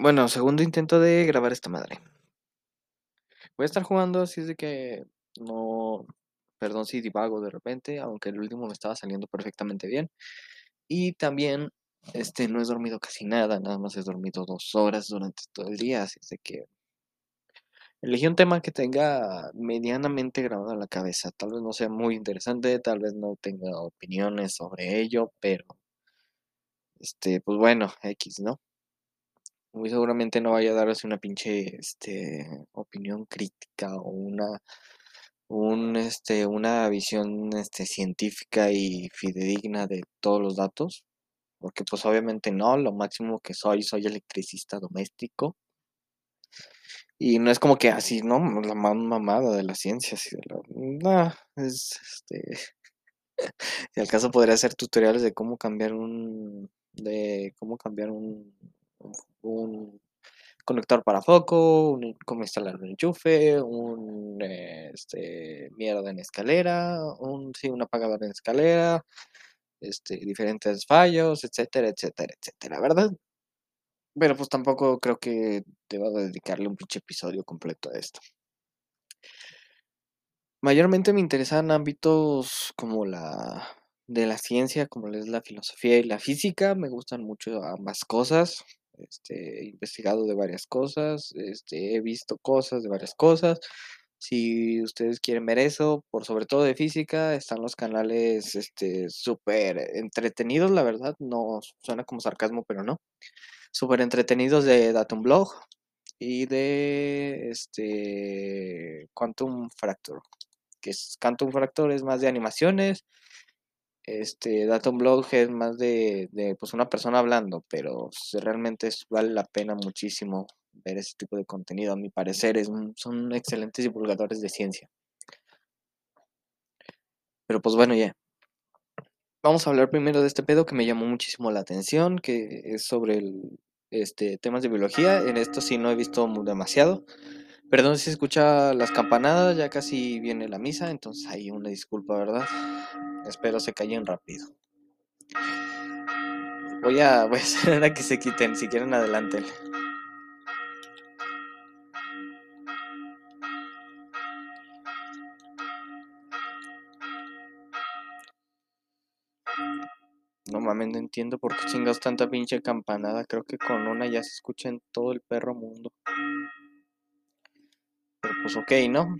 Bueno, segundo intento de grabar esta madre. Voy a estar jugando, así es de que no. Perdón si divago de repente, aunque el último me estaba saliendo perfectamente bien. Y también, este, no he dormido casi nada, nada más he dormido dos horas durante todo el día, así es de que. Elegí un tema que tenga medianamente grabado en la cabeza. Tal vez no sea muy interesante, tal vez no tenga opiniones sobre ello, pero. Este, pues bueno, X, ¿no? Muy seguramente no vaya a darse una pinche este, opinión crítica o una, un, este, una visión este, científica y fidedigna de todos los datos, porque pues obviamente no, lo máximo que soy, soy electricista doméstico. Y no es como que así, ¿no? La más mamada de la ciencia, así de la... No, es este... si al caso podría hacer tutoriales de cómo cambiar un... de cómo cambiar un un conector para foco, un, cómo instalar un enchufe, un este, mierda en escalera, un, sí, un apagador en escalera, este, diferentes fallos, etcétera, etcétera, etcétera, ¿verdad? Pero pues tampoco creo que deba dedicarle un pinche episodio completo a esto. Mayormente me interesan ámbitos como la de la ciencia, como es la filosofía y la física, me gustan mucho ambas cosas. Este, he investigado de varias cosas, este, he visto cosas de varias cosas. Si ustedes quieren ver eso, por sobre todo de física, están los canales este súper entretenidos, la verdad, no suena como sarcasmo, pero no. Súper entretenidos de Datum Blog y de este Quantum Fracture, que es Quantum Fracture es más de animaciones este, Datum Blog es más de, pues una persona hablando, pero realmente vale la pena muchísimo ver ese tipo de contenido. A mi parecer, es, son excelentes divulgadores de ciencia. Pero pues bueno, ya. Vamos a hablar primero de este pedo que me llamó muchísimo la atención, que es sobre el, este, temas de biología. En esto sí no he visto demasiado. Perdón si se escucha las campanadas, ya casi viene la misa, entonces hay una disculpa, ¿verdad? Espero se callen rápido. Voy a, voy a a que se quiten, si quieren adelante. No mames, no entiendo por qué chingas tanta pinche campanada. Creo que con una ya se escucha en todo el perro mundo. Pero pues ok, ¿no?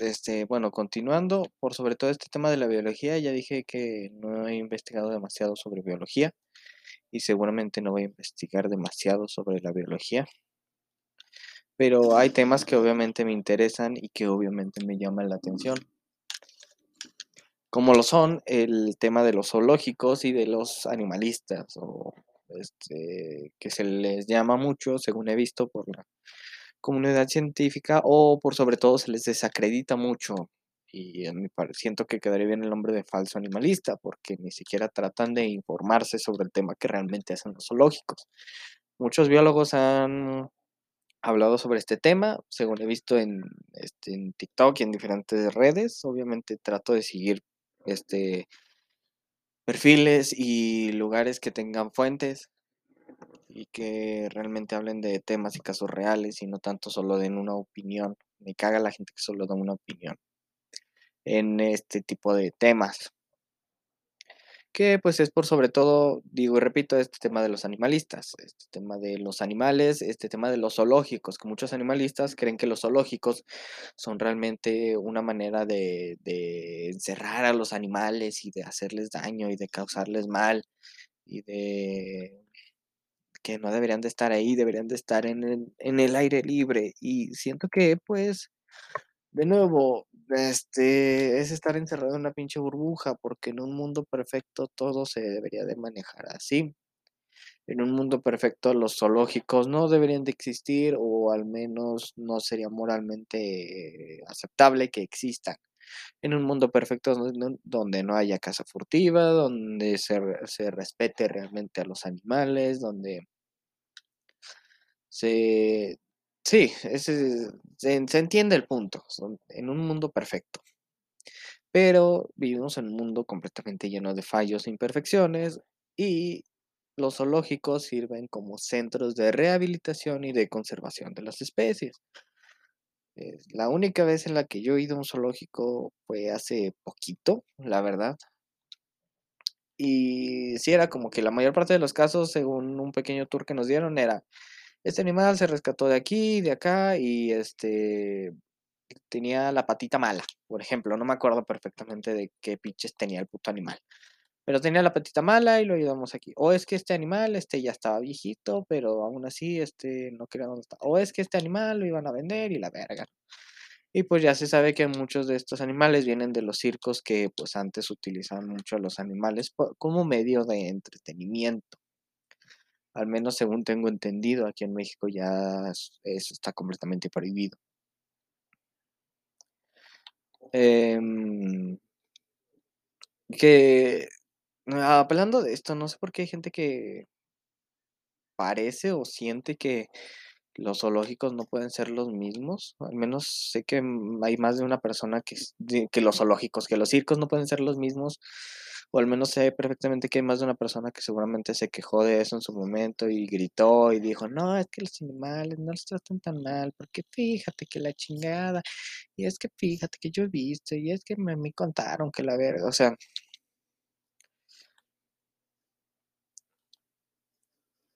Este, bueno, continuando, por sobre todo este tema de la biología, ya dije que no he investigado demasiado sobre biología y seguramente no voy a investigar demasiado sobre la biología. Pero hay temas que obviamente me interesan y que obviamente me llaman la atención. Como lo son el tema de los zoológicos y de los animalistas, este, que se les llama mucho, según he visto por la comunidad científica o por sobre todo se les desacredita mucho y siento que quedaría bien el nombre de falso animalista porque ni siquiera tratan de informarse sobre el tema que realmente hacen los zoológicos. Muchos biólogos han hablado sobre este tema, según he visto en, este, en TikTok y en diferentes redes. Obviamente trato de seguir este, perfiles y lugares que tengan fuentes y que realmente hablen de temas y casos reales y no tanto solo den una opinión. Me caga la gente que solo da una opinión en este tipo de temas. Que pues es por sobre todo, digo y repito, este tema de los animalistas, este tema de los animales, este tema de los zoológicos, que muchos animalistas creen que los zoológicos son realmente una manera de, de encerrar a los animales y de hacerles daño y de causarles mal y de que no deberían de estar ahí, deberían de estar en el, en el aire libre. Y siento que, pues, de nuevo, este, es estar encerrado en una pinche burbuja, porque en un mundo perfecto todo se debería de manejar así. En un mundo perfecto los zoológicos no deberían de existir o al menos no sería moralmente aceptable que existan. En un mundo perfecto donde no haya casa furtiva, donde se, se respete realmente a los animales, donde se, sí, ese, se, entiende el punto, en un mundo perfecto. Pero vivimos en un mundo completamente lleno de fallos e imperfecciones y los zoológicos sirven como centros de rehabilitación y de conservación de las especies. la única vez en la que yo he ido a un zoológico fue hace poquito, la verdad. Y sí era como que la mayor parte de los casos, según un pequeño tour que nos dieron, era, este animal se rescató de aquí, de acá, y este tenía la patita mala, por ejemplo, no me acuerdo perfectamente de qué pinches tenía el puto animal. Pero tenía la patita mala y lo ayudamos aquí. O es que este animal este ya estaba viejito, pero aún así este no quería dónde está. O es que este animal lo iban a vender y la verga. Y pues ya se sabe que muchos de estos animales vienen de los circos que pues antes utilizaban mucho a los animales como medio de entretenimiento. Al menos según tengo entendido, aquí en México ya eso está completamente prohibido. Em, que hablando de esto, no sé por qué hay gente que parece o siente que los zoológicos no pueden ser los mismos. Al menos sé que hay más de una persona que, que los zoológicos, que los circos no pueden ser los mismos. O al menos sé perfectamente que hay más de una persona que seguramente se quejó de eso en su momento y gritó y dijo, no, es que los animales no los tratan tan mal, porque fíjate que la chingada, y es que fíjate que yo he visto, y es que me, me contaron que la verga, o sea,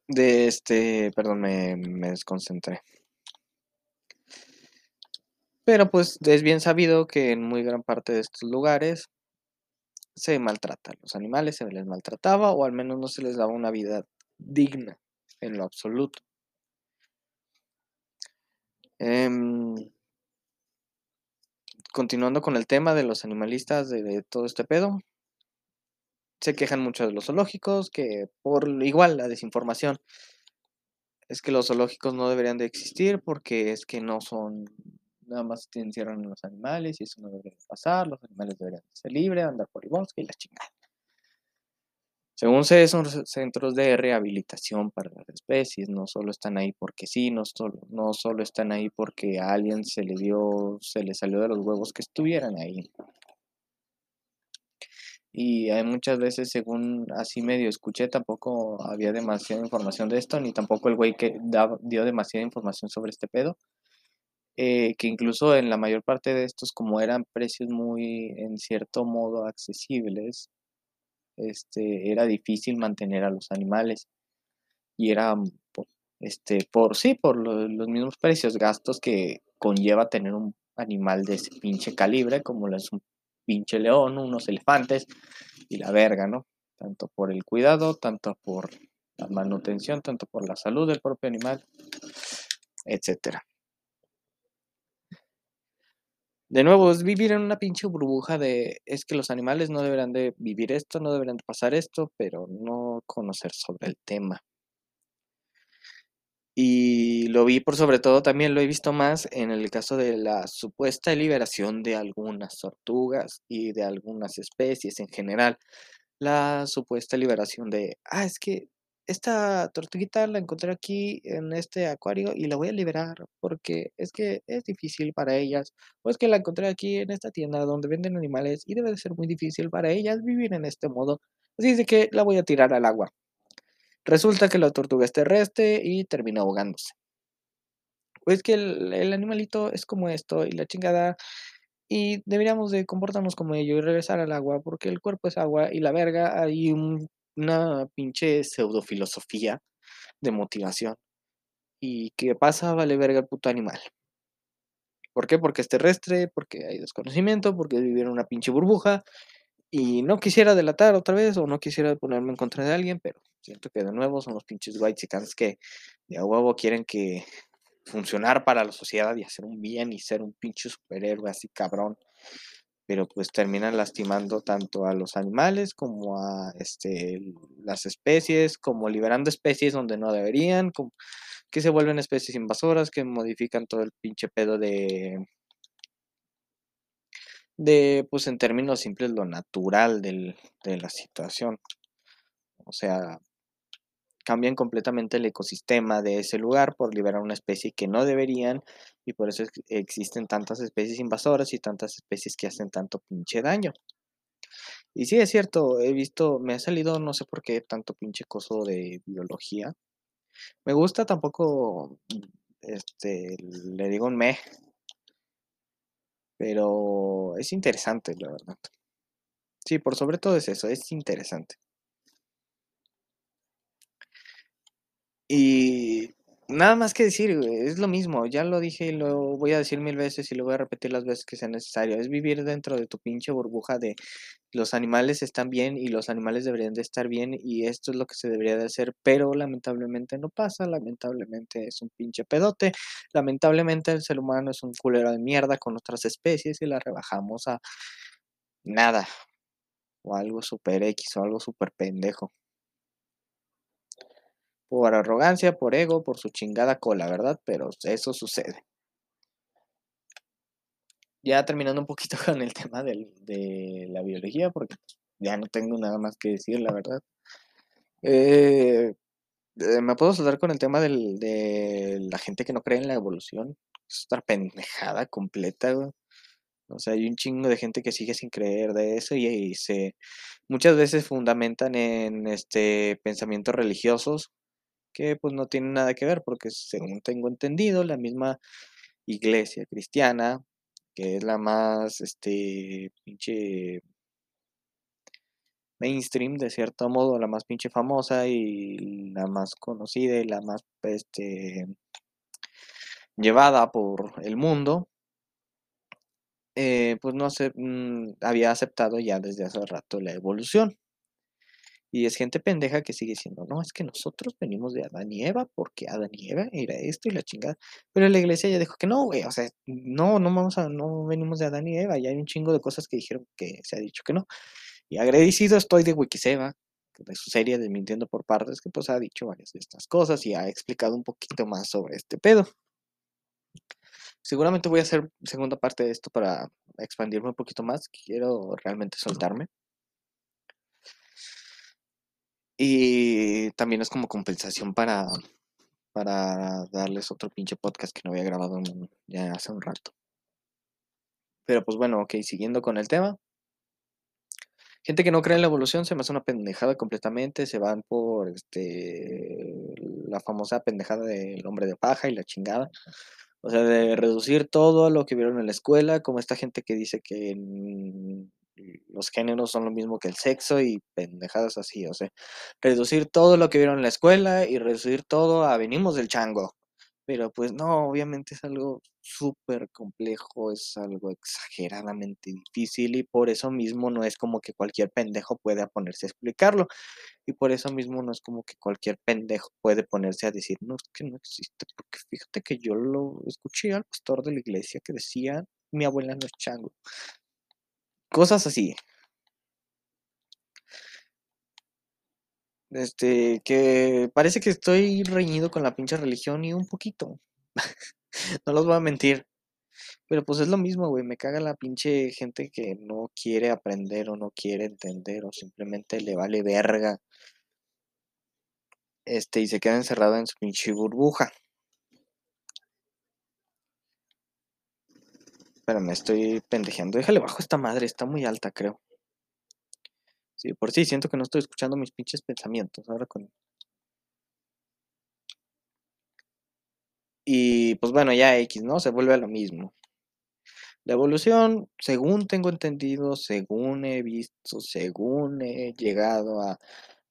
de este, perdón, me, me desconcentré. Pero pues es bien sabido que en muy gran parte de estos lugares se maltrata. Los animales se les maltrataba o al menos no se les daba una vida digna en lo absoluto. Em, continuando con el tema de los animalistas de, todo este pedo, se quejan mucho de los zoológicos, que por igual la desinformación es que los zoológicos no deberían de existir porque es que no son nada más te encierran los animales y eso no debería pasar, los animales deberían ser libres, andar por el bosque y la chingada. Según sé, son centros de rehabilitación para las especies, no solo están ahí porque sí, no solo, no solo están ahí porque a alguien se le dio, se le salió de los huevos que estuvieran ahí. Y hay muchas veces, según así medio escuché, tampoco había demasiada información de esto, ni tampoco el güey que dio demasiada información sobre este pedo. Eh, que incluso en la mayor parte de estos, como eran precios muy, en cierto modo, accesibles, este, era difícil mantener a los animales. Y era, este, por sí, por los mismos precios, gastos que conlleva tener un animal de ese pinche calibre, como es un pinche león, unos elefantes y la verga, ¿no? Tanto por el cuidado, tanto por la manutención, tanto por la salud del propio animal, etcétera. De nuevo, es vivir en una pinche burbuja de es que los animales no deberán de vivir esto, no deberán de pasar esto, pero no conocer sobre el tema. Y lo vi por sobre todo, también lo he visto más en el caso de la supuesta liberación de algunas tortugas y de algunas especies en general. La supuesta liberación de, ah, es que esta tortuguita la encontré aquí en este acuario y la voy a liberar porque es que es difícil para ellas. O es que la encontré aquí en esta tienda donde venden animales y debe de ser muy difícil para ellas vivir en este modo. Así de que la voy a tirar al agua. Resulta que la tortuga es terrestre y termina ahogándose. Pues que el, el animalito es como esto y la chingada y deberíamos de comportarnos como ello y regresar al agua porque el cuerpo es agua y la verga hay un una pinche pseudofilosofía de motivación. ¿Y qué pasa? Vale verga el puto animal. ¿Por qué? Porque es terrestre, porque hay desconocimiento, porque vivir en una pinche burbuja. Y no quisiera delatar otra vez o no quisiera ponerme en contra de alguien, pero siento que de nuevo son los pinches white que de a huevo quieren que funcionar para la sociedad y hacer un bien y ser un pinche superhéroe así cabrón pero pues terminan lastimando tanto a los animales como a este, las especies, como liberando especies donde no deberían, que se vuelven especies invasoras, que modifican todo el pinche pedo de, de pues en términos simples, lo natural de la situación. O sea, cambian completamente el ecosistema de ese lugar por liberar una especie que no deberían Y por eso existen tantas especies invasoras y tantas especies que hacen tanto pinche daño. Y sí, es cierto, he visto, me ha salido, no sé por qué, tanto pinche coso de biología. Me gusta tampoco, este, le digo un me, pero es interesante, la verdad. Sí, por sobre todo es eso, es interesante. Y nada más que decir, es lo mismo, ya lo dije y lo voy a decir mil veces y lo voy a repetir las veces que sea necesario. Es vivir dentro de tu pinche burbuja de los animales están bien y los animales deberían de estar bien y esto es lo que se debería de hacer, pero lamentablemente no pasa, lamentablemente es un pinche pedote, lamentablemente el ser humano es un culero de mierda con otras especies y la rebajamos a nada o algo super X o algo super pendejo. Por arrogancia, por ego, por su chingada cola, ¿verdad? Pero eso sucede. Ya terminando un poquito con el tema de la biología, porque ya no tengo nada más que decir, la verdad. Eh, eh, me puedo saltar con el tema de la gente que no cree en la evolución. Es otra pendejada completa, O sea, hay un chingo de gente que sigue sin creer de eso y, se muchas veces fundamentan en este pensamientos religiosos que pues no tienen nada que ver porque según tengo entendido la misma iglesia cristiana que es la más este pinche mainstream de cierto modo, la más pinche famosa y la más conocida y la más este llevada por el mundo, eh, pues no mm, había aceptado ya desde hace rato la evolución. Y es gente pendeja que sigue diciendo, no, es que nosotros venimos de Adán y Eva, porque Adán y Eva era esto y la chingada. Pero la iglesia ya dijo que no, güey, o sea, no, no vamos a, no venimos de Adán y Eva, ya hay un chingo de cosas que dijeron que se ha dicho que no. Y agradecido estoy de Wikiseba, de su serie de Mintiendo por Partes, que pues ha dicho varias de estas cosas y ha explicado un poquito más sobre este pedo. Seguramente voy a hacer segunda parte de esto para expandirme un poquito más. Quiero realmente soltarme. Y también es como compensación para, para darles otro pinche podcast que no había grabado ya hace un rato. Pero pues bueno, ok, siguiendo con el tema. Gente que no cree en la evolución se me hace una pendejada completamente, se van por este la famosa pendejada del hombre de paja y la chingada. O sea, de reducir todo a lo que vieron en la escuela, como esta gente que dice que los géneros son lo mismo que el sexo y pendejadas así, o sea, reducir todo lo que vieron en la escuela y reducir todo a venimos del chango. Pero pues no, obviamente es algo súper complejo, es algo exageradamente difícil y por eso mismo no es como que cualquier pendejo pueda ponerse a explicarlo. Y por eso mismo no es como que cualquier pendejo puede ponerse a decir, no, es que no existe, porque fíjate que yo lo escuché al pastor de la iglesia que decía, mi abuela no es chango. Cosas así. Este, que parece que estoy reñido con la pinche religión y un poquito. no los voy a mentir. Pero pues es lo mismo, güey. Me caga la pinche gente que no quiere aprender o no quiere entender o simplemente le vale verga. Este, y se queda encerrada en su pinche burbuja. Pero me estoy pendejeando. Déjale bajo esta madre, está muy alta, creo. Sí, por sí, siento que no estoy escuchando mis pinches pensamientos. Ahora con. Y pues bueno, ya X, ¿no? Se vuelve a lo mismo. La evolución, según tengo entendido, según he visto, según he llegado a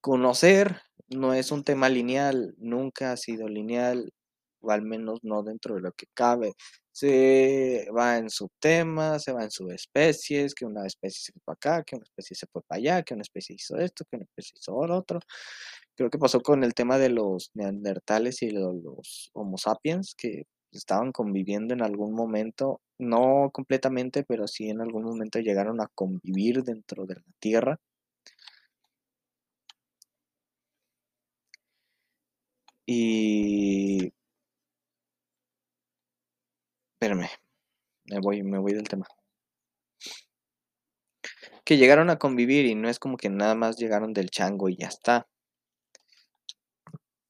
conocer, no es un tema lineal, nunca ha sido lineal, o al menos no dentro de lo que cabe se va en subtemas, se va en subespecies, que una especie se fue para acá, que una especie se fue para allá, que una especie hizo esto, que una especie hizo lo otro. Creo que pasó con el tema de los neandertales y los, homo sapiens, que estaban conviviendo en algún momento, no completamente, pero sí en algún momento llegaron a convivir dentro de la Tierra. Y me voy, me voy del tema. Que llegaron a convivir y no es como que nada más llegaron del chango y ya está.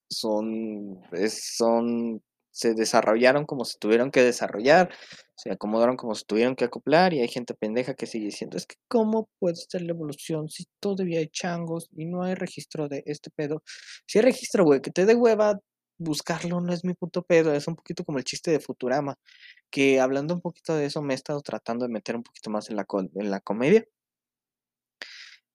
Son, son se desarrollaron como se tuvieron que desarrollar, se acomodaron como se tuvieron que acoplar y hay gente pendeja que sigue diciendo, es que cómo puede ser la evolución si todavía hay changos y no hay registro de este pedo. Si hay registro, güey, que te dé hueva buscarlo, no es mi puto pedo, es un poquito como el chiste de Futurama, que hablando un poquito de eso me he estado tratando de meter un poquito más en la, en la comedia.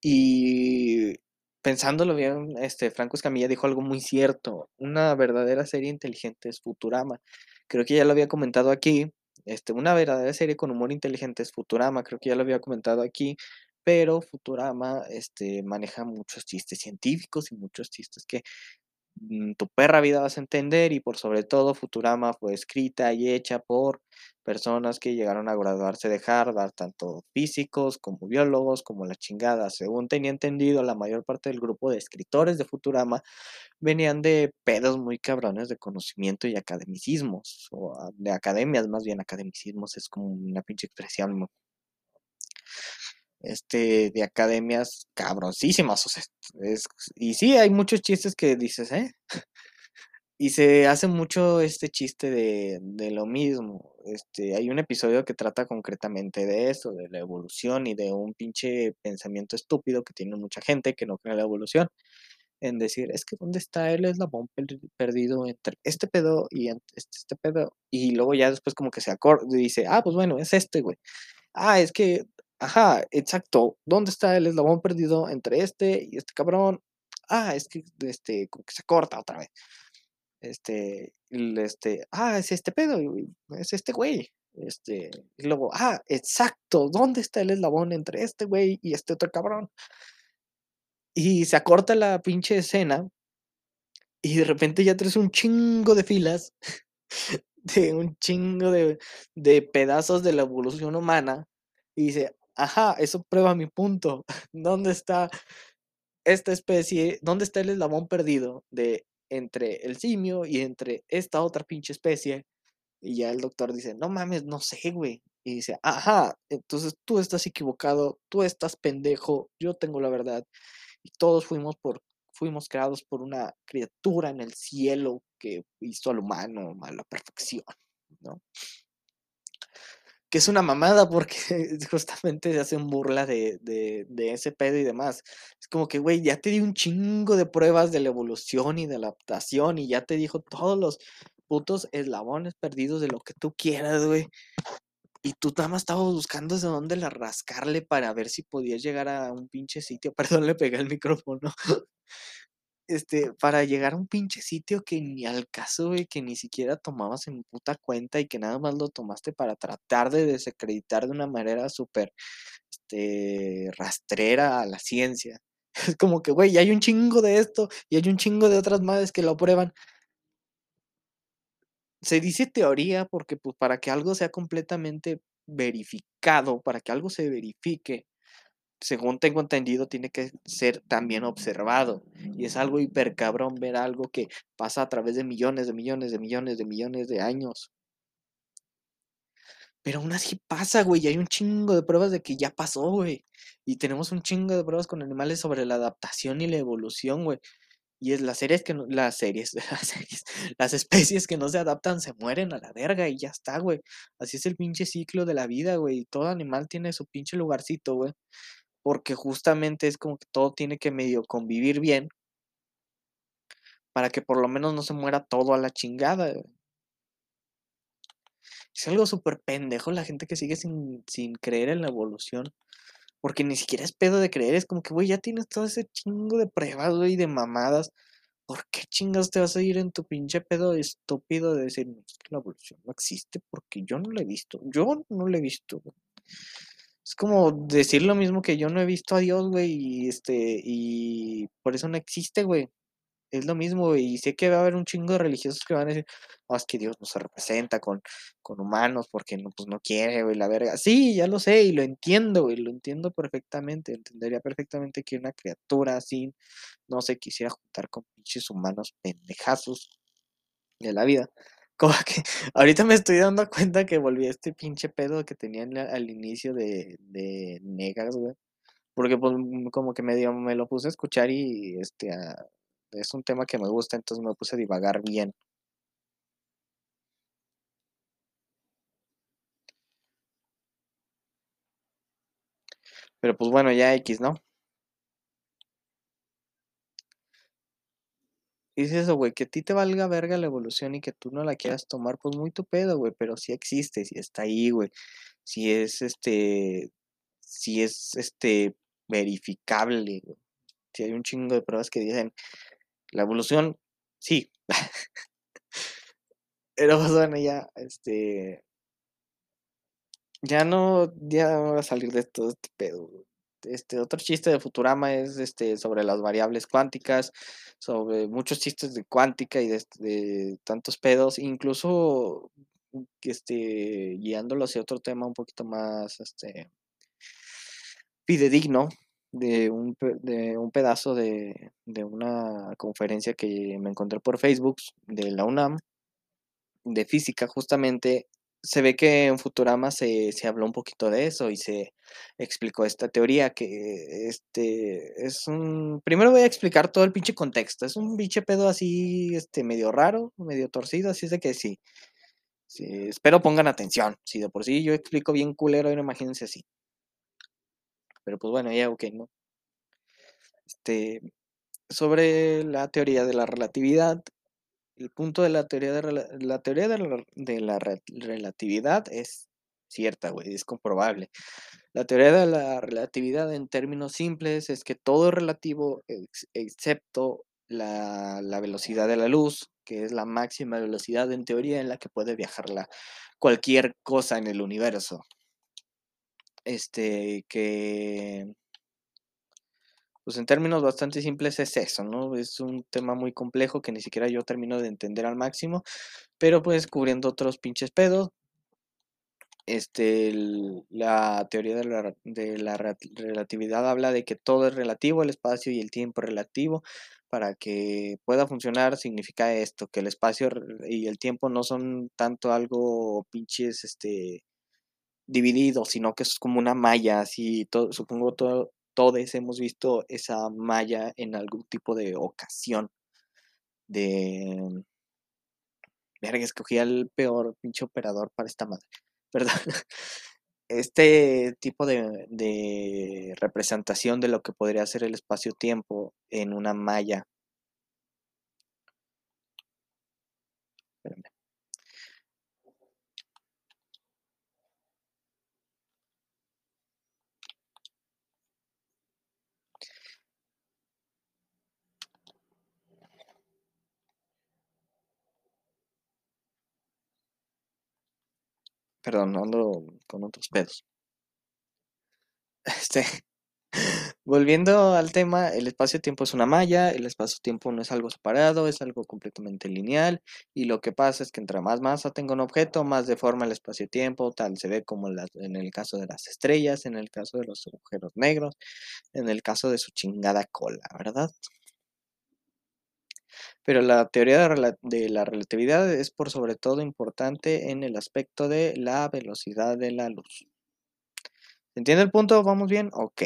Y pensándolo bien, este, Franco Escamilla dijo algo muy cierto. Una verdadera serie inteligente es Futurama. Creo que ya lo había comentado aquí. Este, una verdadera serie con humor inteligente es Futurama. Creo que ya lo había comentado aquí. Pero Futurama este, maneja muchos chistes científicos y muchos chistes que tu perra vida vas a entender y por sobre todo Futurama fue escrita y hecha por personas que llegaron a graduarse de Harvard, tanto físicos como biólogos, como la chingada. Según tenía entendido, la mayor parte del grupo de escritores de Futurama venían de pedos muy cabrones de conocimiento y academicismos, o ah, de academias más bien, academicismos es como una pinche expresión este, de academias cabroncísimas. O sea, y sí, hay muchos chistes que dices, ¿eh? Y se hace mucho este chiste de, de, lo mismo. Este, hay un episodio que trata concretamente de eso, de la evolución y de un pinche pensamiento estúpido que tiene mucha gente que no cree en la evolución. En decir, es que ¿dónde está el eslabón perdido entre este pedo y este, este pedo? Y luego ya después como que se acorda y dice, ah, pues bueno, es este, güey. Ah, es que Ajá, exacto. ¿Dónde está el eslabón perdido entre este y este cabrón? Ah, es que este, como que se corta otra vez. Este, este, ah, es este pedo, es este güey. Este, y luego, ah, exacto, ¿dónde está el eslabón entre este güey y este otro cabrón? Y se acorta la pinche escena y de repente ya traes un chingo de filas de un chingo de, de pedazos de la evolución humana y dice, Ajá, eso prueba mi punto. ¿Dónde está esta especie? ¿Dónde está el eslabón perdido de entre el simio y entre esta otra pinche especie? Y ya el doctor dice, no mames, no sé, güey. Y dice, ajá, entonces tú estás equivocado, tú estás pendejo, yo tengo la verdad. Y todos fuimos por, fuimos creados por una criatura en el cielo que hizo al humano a la perfección, ¿no? Que es una mamada porque justamente se hacen burla de, de, ese pedo y demás. Es como que, güey, ya te di un chingo de pruebas de la evolución y de la adaptación y ya te dijo todos los putos eslabones perdidos de lo que tú quieras, güey. Y tú nada más estabas buscando desde dónde la rascarle para ver si podías llegar a un pinche sitio. Perdón, le pegué el micrófono este, para llegar a un pinche sitio que ni al caso, güey, que ni siquiera tomabas en puta cuenta y que nada más lo tomaste para tratar de desacreditar de una manera súper, este, rastrera a la ciencia. Es como que, güey, hay un chingo de esto y hay un chingo de otras madres que lo prueban. Se dice teoría porque, pues, para que algo sea completamente verificado, para que algo se verifique, según tengo entendido, tiene que ser también observado. Y es algo hiper cabrón ver algo que pasa a través de millones, de millones, de millones, de millones de años. Pero aún así pasa, güey. Y hay un chingo de pruebas de que ya pasó, güey. Y tenemos un chingo de pruebas con animales sobre la adaptación y la evolución, güey. Y es las series que no, las series, las series, las especies que no se adaptan se mueren a la verga y ya está, güey. Así es el pinche ciclo de la vida, güey. Todo animal tiene su pinche lugarcito, güey porque justamente es como que todo tiene que medio convivir bien para que por lo menos no se muera todo a la chingada. Es algo súper pendejo la gente que sigue sin, creer en la evolución. Porque ni siquiera es pedo de creer, es como que, güey, ya tienes todo ese chingo de pruebas, güey, de mamadas. ¿Por qué chingas te vas a ir en tu pinche pedo estúpido de decir, que la evolución no existe? Porque yo no la he visto. Yo no la he visto. Es como decir lo mismo que yo no he visto a Dios, güey, y este, y por eso no existe, güey. Es lo mismo, güey, y sé que va a haber un chingo de religiosos que van a decir, oh, es que Dios no se representa con, con humanos porque no, pues no quiere, güey, la verga. Sí, ya lo sé, y lo entiendo, güey, lo entiendo perfectamente. Entendería perfectamente que una criatura así no se quisiera juntar con pinches humanos pendejazos de la vida. Ahorita me estoy dando cuenta que volví a este pinche pedo que tenían al inicio de, de Negas, güey. Porque pues mm, como que medio me lo puse a escuchar y este ah, es un tema que me gusta, entonces me puse a divagar bien. Pero pues bueno, ya X, ¿no? Y eso, güey, que a ti te valga verga la evolución y que tú no la quieras tomar, pues muy tu pedo, güey, pero sí existe, sí está ahí, güey. Si es este, si es este verificable, güey. Si hay un chingo de pruebas que dicen la evolución, sí. Pero pues bueno, ya, este, ya no, ya voy a salir de todo este pedo. güey. Este, otro chiste de Futurama es este sobre las variables cuánticas, sobre muchos chistes de cuántica y de, tantos pedos, incluso este, guiándolo hacia otro tema un poquito más este, fidedigno de un, de un pedazo de, de una conferencia que me encontré por Facebook de la UNAM de física, justamente, se ve que en Futurama se, se habló un poquito de eso y se explicó esta teoría que este es un... Primero voy a explicar todo el pinche contexto. Es un pinche pedo así, este, medio raro, medio torcido, así es de que sí. sí, espero pongan atención. Si de por sí yo explico bien culero, ahora imagínense así. Pero pues bueno, ya ok, ¿no? Este, sobre la teoría de la relatividad, el punto de la teoría de la teoría de la, de la re- relatividad es cierta, güey, es comprobable. La teoría de la relatividad en términos simples es que todo es relativo ex- excepto la, la velocidad de la luz, que es la máxima velocidad en teoría en la que puede viajar la, cualquier cosa en el universo. Este, que pues en términos bastante simples es eso, ¿no? Es un tema muy complejo que ni siquiera yo termino de entender al máximo, pero pues cubriendo otros pinches pedos, este, la teoría de la, de la relatividad habla de que todo es relativo, el espacio y el tiempo relativo. Para que pueda funcionar significa esto, que el espacio y el tiempo no son tanto algo pinches, este, divididos, sino que es como una malla, así, todo, supongo todo, todos hemos visto esa malla en algún tipo de ocasión de... Verga, escogí al peor pinche operador para esta madre, ¿verdad? Este tipo de, de representación de lo que podría ser el espacio-tiempo en una malla. Perdón, ando con otros pedos. Este, volviendo al tema, el espacio-tiempo es una malla, el espacio-tiempo no es algo separado, es algo completamente lineal, y lo que pasa es que entre más masa tenga un objeto, más deforma el espacio-tiempo, tal se ve como en el caso de las estrellas, en el caso de los agujeros negros, en el caso de su chingada cola, ¿verdad? Pero la teoría de, la relatividad es por sobre todo importante en el aspecto de la velocidad de la luz. ¿Se entiende el punto? ¿Vamos bien? Ok.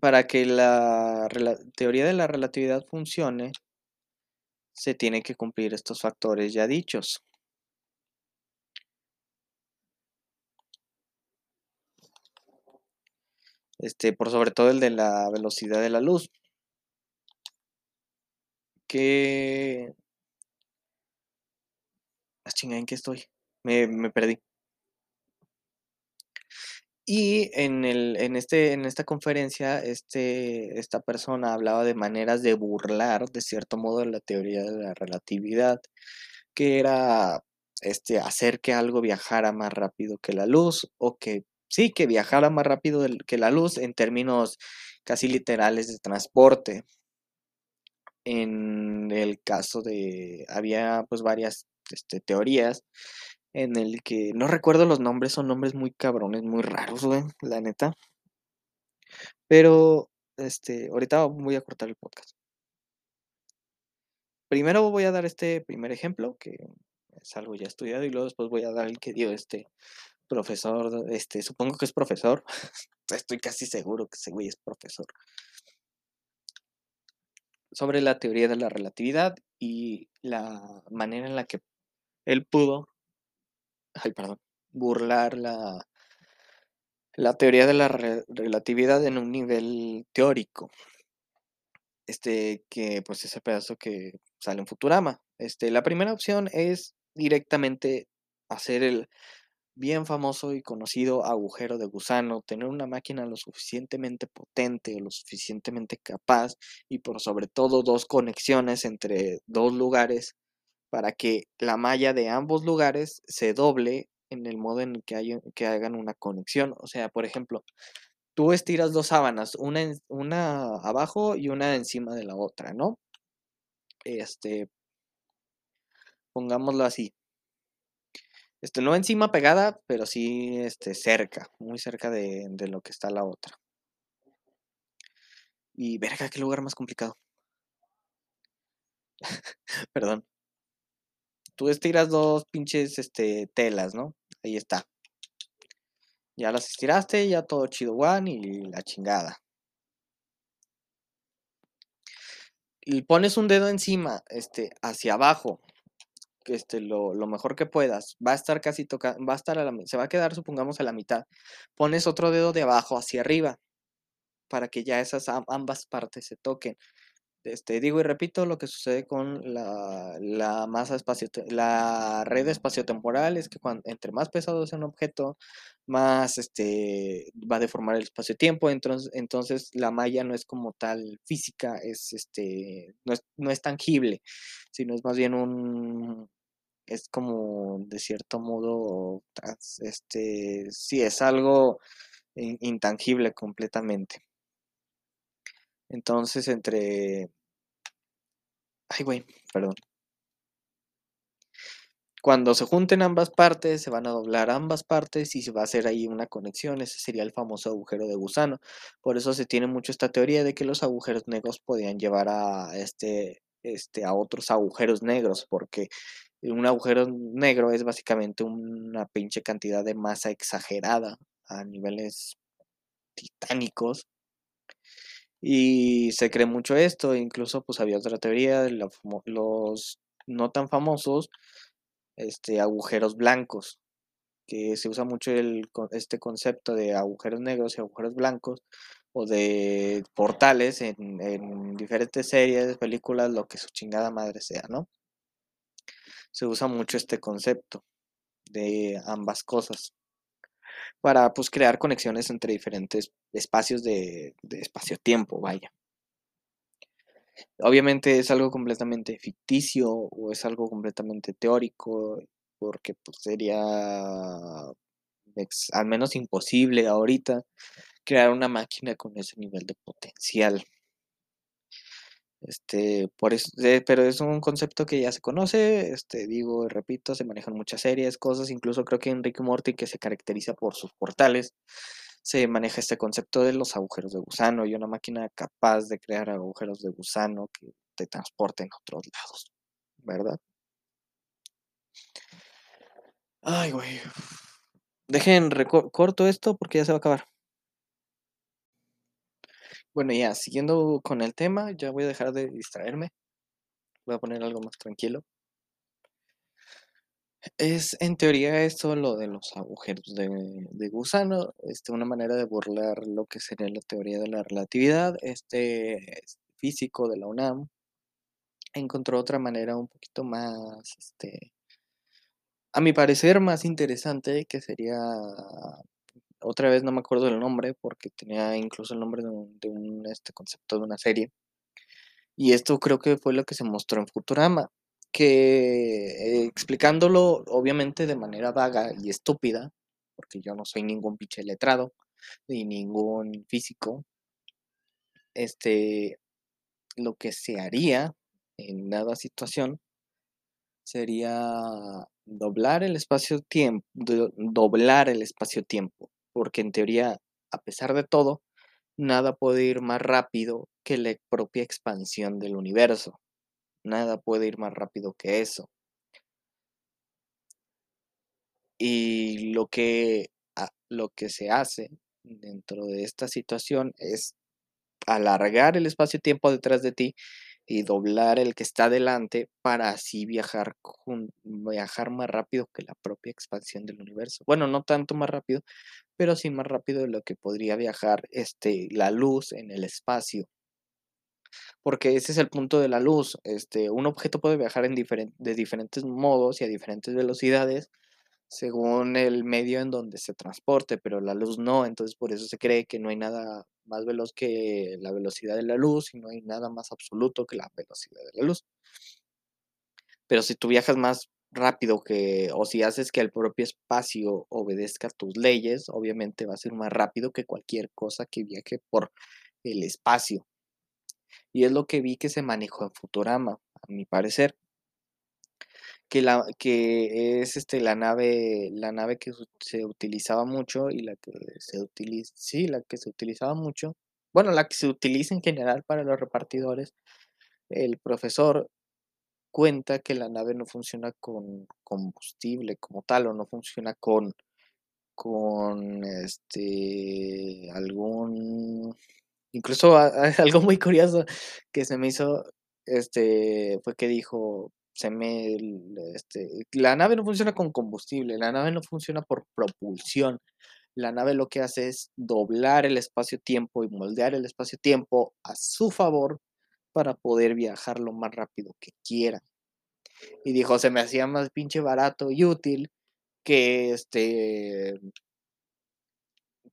Para que la teoría de la relatividad funcione, se tienen que cumplir estos factores ya dichos. Este, por sobre todo el de la velocidad de la luz. Que... Ah, chinga, ¿en qué estoy? Me, me perdí. Y en, el, en, este, en esta conferencia, este, esta persona hablaba de maneras de burlar, de cierto modo, la teoría de la relatividad, que era este, hacer que algo viajara más rápido que la luz, o que sí, que viajara más rápido que la luz en términos casi literales de transporte. En el caso de, había pues varias este, teorías en el que no recuerdo los nombres, son nombres muy cabrones, muy raros, güey, la neta. Pero, este, ahorita voy a cortar el podcast. Primero voy a dar este primer ejemplo, que es algo ya estudiado, y luego después voy a dar el que dio este profesor, este, supongo que es profesor, estoy casi seguro que ese güey es profesor, sobre la teoría de la relatividad y la manera en la que él pudo, ay, perdón, burlar la, la teoría de la relatividad en un nivel teórico. Este, que pues ese pedazo que sale en Futurama. Este, la primera opción es directamente hacer el bien famoso y conocido agujero de gusano, tener una máquina lo suficientemente potente o lo suficientemente capaz y por sobre todo dos conexiones entre dos lugares para que la malla de ambos lugares se doble en el modo en que, que hagan una conexión. O sea, por ejemplo, tú estiras dos sábanas, una, una abajo y una encima de la otra, ¿no? Este, pongámoslo así. Este, no encima pegada, pero sí este, cerca, muy cerca de, lo que está la otra. Y verga, qué lugar más complicado. Perdón. Tú estiras dos pinches este, telas, ¿no? Ahí está. Ya las estiraste, ya todo chido one y la chingada. Y pones un dedo encima, este, hacia abajo, este, lo, lo, mejor que puedas. Va a estar casi tocando, va a estar a la, se va a quedar, supongamos, a la mitad. Pones otro dedo de abajo hacia arriba para que ya esas ambas partes se toquen. Este, digo y repito lo que sucede con la, la masa espacio, la red espaciotemporal es que cuando, entre más pesado es un objeto, más este, va a deformar el espacio-tiempo, entonces, entonces la malla no es como tal física, es, este, no, es, no es tangible, sino es más bien un, es como de cierto modo, este, sí, es algo intangible completamente. Entonces, entre... Ay, güey, perdón. Cuando se junten ambas partes, se van a doblar ambas partes y se va a hacer ahí una conexión. Ese sería el famoso agujero de gusano. Por eso se tiene mucho esta teoría de que los agujeros negros podían llevar a, este, este, a otros agujeros negros, porque un agujero negro es básicamente una pinche cantidad de masa exagerada a niveles titánicos y se cree mucho esto, incluso pues había otra teoría los no tan famosos este, agujeros blancos, que se usa mucho el, este concepto de agujeros negros y agujeros blancos, o de portales en, en diferentes series, películas, lo que su chingada madre sea, ¿no? Se usa mucho este concepto de ambas cosas para pues crear conexiones entre diferentes espacios de, espacio-tiempo, vaya. Obviamente es algo completamente ficticio o es algo completamente teórico, porque pues, sería al menos imposible ahorita crear una máquina con ese nivel de potencial. Este, por eso, pero es un concepto que ya se conoce, este, digo y repito, se manejan muchas series, cosas, incluso creo que Enrique Morty, que se caracteriza por sus portales, se maneja este concepto de los agujeros de gusano y una máquina capaz de crear agujeros de gusano que te transporten a otros lados, ¿verdad? Ay, güey. Dejen corto esto porque ya se va a acabar. Bueno, ya, siguiendo con el tema, ya voy a dejar de distraerme. Voy a poner algo más tranquilo. Es, en teoría, esto lo de los agujeros de, gusano, este, una manera de burlar lo que sería la teoría de la relatividad. Este físico de la UNAM encontró otra manera un poquito más, este, a mi parecer, más interesante, que sería otra vez no me acuerdo del nombre porque tenía incluso el nombre de un, este concepto de una serie. Y esto creo que fue lo que se mostró en Futurama, que eh, explicándolo obviamente de manera vaga y estúpida, porque yo no soy ningún pinche letrado ni ningún físico, este, lo que se haría en dada situación sería doblar el espacio-tiempo, doblar el espacio-tiempo porque en teoría, a pesar de todo, nada puede ir más rápido que la propia expansión del universo. Nada puede ir más rápido que eso. Y lo que, lo que se hace dentro de esta situación es alargar el espacio-tiempo detrás de ti y doblar el que está adelante para así viajar, viajar más rápido que la propia expansión del universo. Bueno, no tanto más rápido, pero sí más rápido de lo que podría viajar este, la luz en el espacio. Porque ese es el punto de la luz. Este, un objeto puede viajar en de diferentes modos y a diferentes velocidades según el medio en donde se transporte, pero la luz no, entonces por eso se cree que no hay nada más veloz que la velocidad de la luz y no hay nada más absoluto que la velocidad de la luz. Pero si tú viajas más rápido que, o si haces que el propio espacio obedezca tus leyes, obviamente va a ser más rápido que cualquier cosa que viaje por el espacio. Y es lo que vi que se manejó en Futurama, a mi parecer. Que, la, que es este, la nave, la nave que se utilizaba mucho y la que se utiliza, sí, la que se utilizaba mucho, bueno, la que se utiliza en general para los repartidores, el profesor cuenta que la nave no funciona con combustible como tal o no funciona con con este algún incluso algo muy curioso que se me hizo este fue que dijo se me este, la nave no funciona con combustible, la nave no funciona por propulsión. La nave lo que hace es doblar el espacio-tiempo y moldear el espacio-tiempo a su favor para poder viajar lo más rápido que quiera. Y dijo, se me hacía más pinche barato y útil que este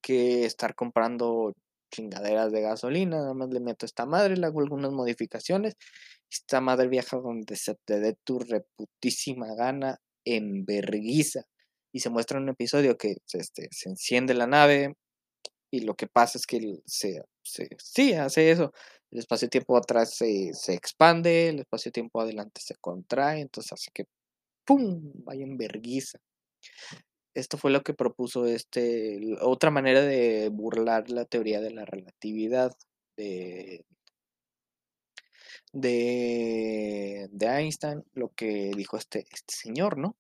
que estar comprando chingaderas de gasolina, nada más le meto esta madre, le hago algunas modificaciones, esta madre viaja donde se te dé tu reputísima gana en verguiza. Y se muestra un episodio que este, se enciende la nave, y lo que pasa es que se, sí, hace eso. El espacio-tiempo atrás se, se, expande, el espacio-tiempo adelante se contrae, entonces hace que ¡pum! vaya en verguiza. Esto fue lo que propuso este, otra manera de burlar la teoría de la relatividad de, de, de Einstein, lo que dijo este, este señor, ¿no?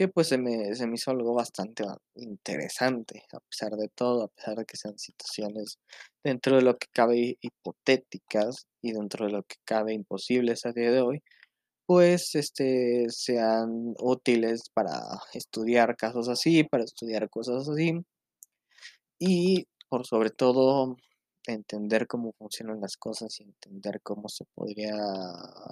que pues se me, se me hizo algo bastante interesante, a pesar de todo, a pesar de que sean situaciones dentro de lo que cabe hipotéticas y dentro de lo que cabe imposibles a día de hoy, pues este, sean útiles para estudiar casos así, para estudiar cosas así y por sobre todo entender cómo funcionan las cosas y entender cómo se podría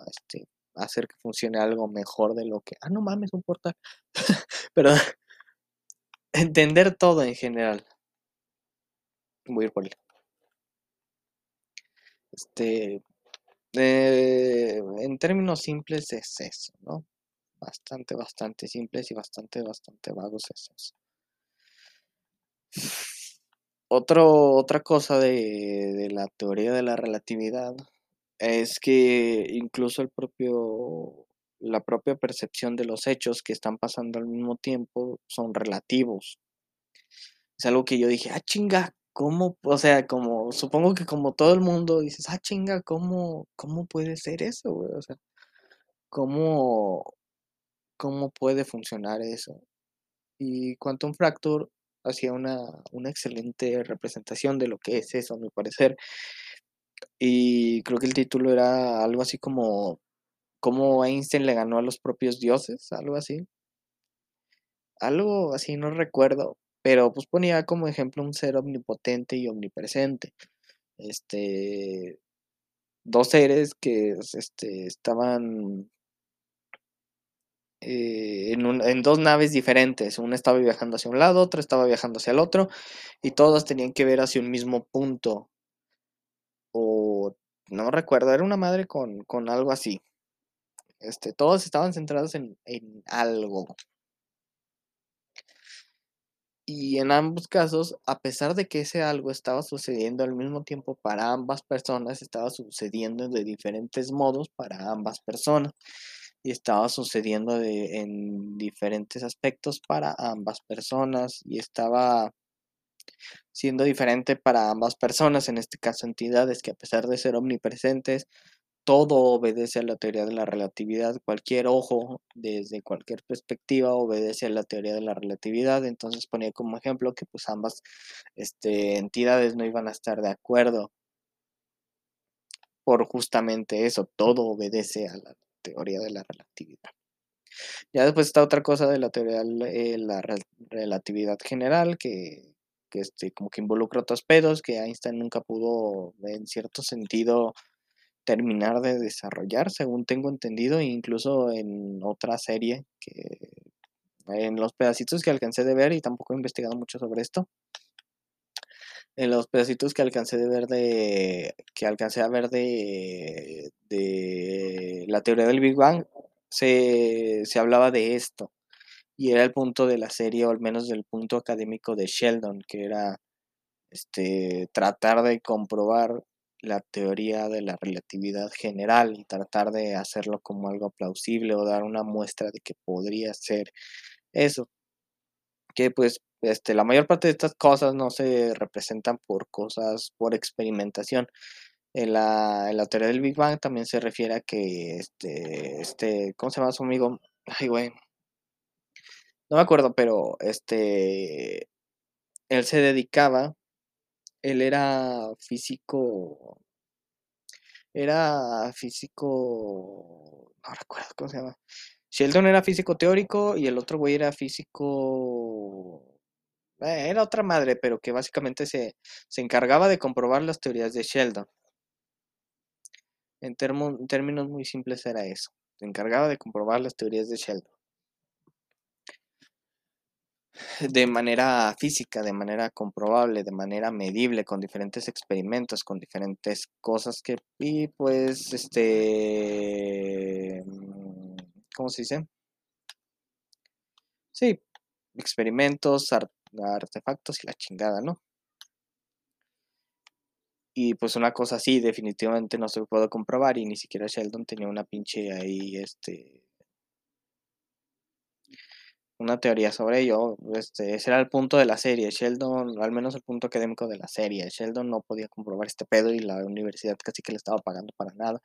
este, hacer que funcione algo mejor de lo que, ah, no mames, un portal. Pero entender todo en general. Voy a ir por él. Este, eh, en términos simples es eso, ¿no? Bastante, bastante simples y bastante, bastante vagos esos. Otro, otra cosa de, de la teoría de la relatividad es que incluso el propio, la propia percepción de los hechos que están pasando al mismo tiempo son relativos. Es algo que yo dije, ah, chinga, ¿cómo? O sea, como, supongo que como todo el mundo dices, ah, chinga, ¿cómo, cómo puede ser eso, güey? O sea, ¿cómo, cómo puede funcionar eso? Y Quantum Fracture hacía una, una excelente representación de lo que es eso, a mi parecer. Y creo que el título era algo así como cómo Einstein le ganó a los propios dioses, algo así. Algo así, no recuerdo, pero pues ponía como ejemplo un ser omnipotente y omnipresente. Este, dos seres que este, estaban eh, en, dos naves diferentes. Una estaba viajando hacia un lado, otra estaba viajando hacia el otro, y todas tenían que ver hacia un mismo punto o no recuerdo, era una madre con, algo así. Este, todos estaban centrados en, en algo. Y en ambos casos, a pesar de que ese algo estaba sucediendo al mismo tiempo para ambas personas, estaba sucediendo de diferentes modos para ambas personas. Y estaba sucediendo de, en diferentes aspectos para ambas personas. Y estaba siendo diferente para ambas personas, en este caso entidades que a pesar de ser omnipresentes, todo obedece a la teoría de la relatividad, cualquier ojo desde cualquier perspectiva obedece a la teoría de la relatividad, entonces ponía como ejemplo que pues ambas este, entidades no iban a estar de acuerdo por justamente eso, todo obedece a la teoría de la relatividad. Ya después está otra cosa de la teoría de la relatividad general, que, que este, como que involucra otros pedos que Einstein nunca pudo, en cierto sentido, terminar de desarrollar, según tengo entendido, incluso en otra serie que en los pedacitos que alcancé de ver y tampoco he investigado mucho sobre esto. En los pedacitos que alcancé de ver de que alcancé a ver de, de la teoría del Big Bang se, se hablaba de esto y era el punto de la serie o al menos del punto académico de Sheldon que era este tratar de comprobar la teoría de la relatividad general y tratar de hacerlo como algo plausible o dar una muestra de que podría ser eso. Que pues este, la mayor parte de estas cosas no se representan por cosas, por experimentación. En la, en la teoría del Big Bang también se refiere a que este, este, ¿cómo se llama su amigo? Ay, güey. No me acuerdo, pero este, él se dedicaba él era físico, era físico, no recuerdo cómo se llama. Sheldon era físico teórico y el otro güey era físico, eh, era otra madre, pero que básicamente se, se encargaba de comprobar las teorías de Sheldon. En, términos muy simples era eso. Se encargaba de comprobar las teorías de Sheldon de manera física, de manera comprobable, de manera medible, con diferentes experimentos, con diferentes cosas que, y pues, este, mm, ¿cómo se dice? Sí, experimentos, artefactos y la chingada, ¿no? Y pues una cosa así definitivamente no se puede comprobar y ni siquiera Sheldon tenía una pinche ahí, este, una teoría sobre ello. Este, ese era el punto de la serie. Sheldon, al menos el punto académico de la serie. Sheldon no podía comprobar este pedo y la universidad casi que le estaba pagando para nada.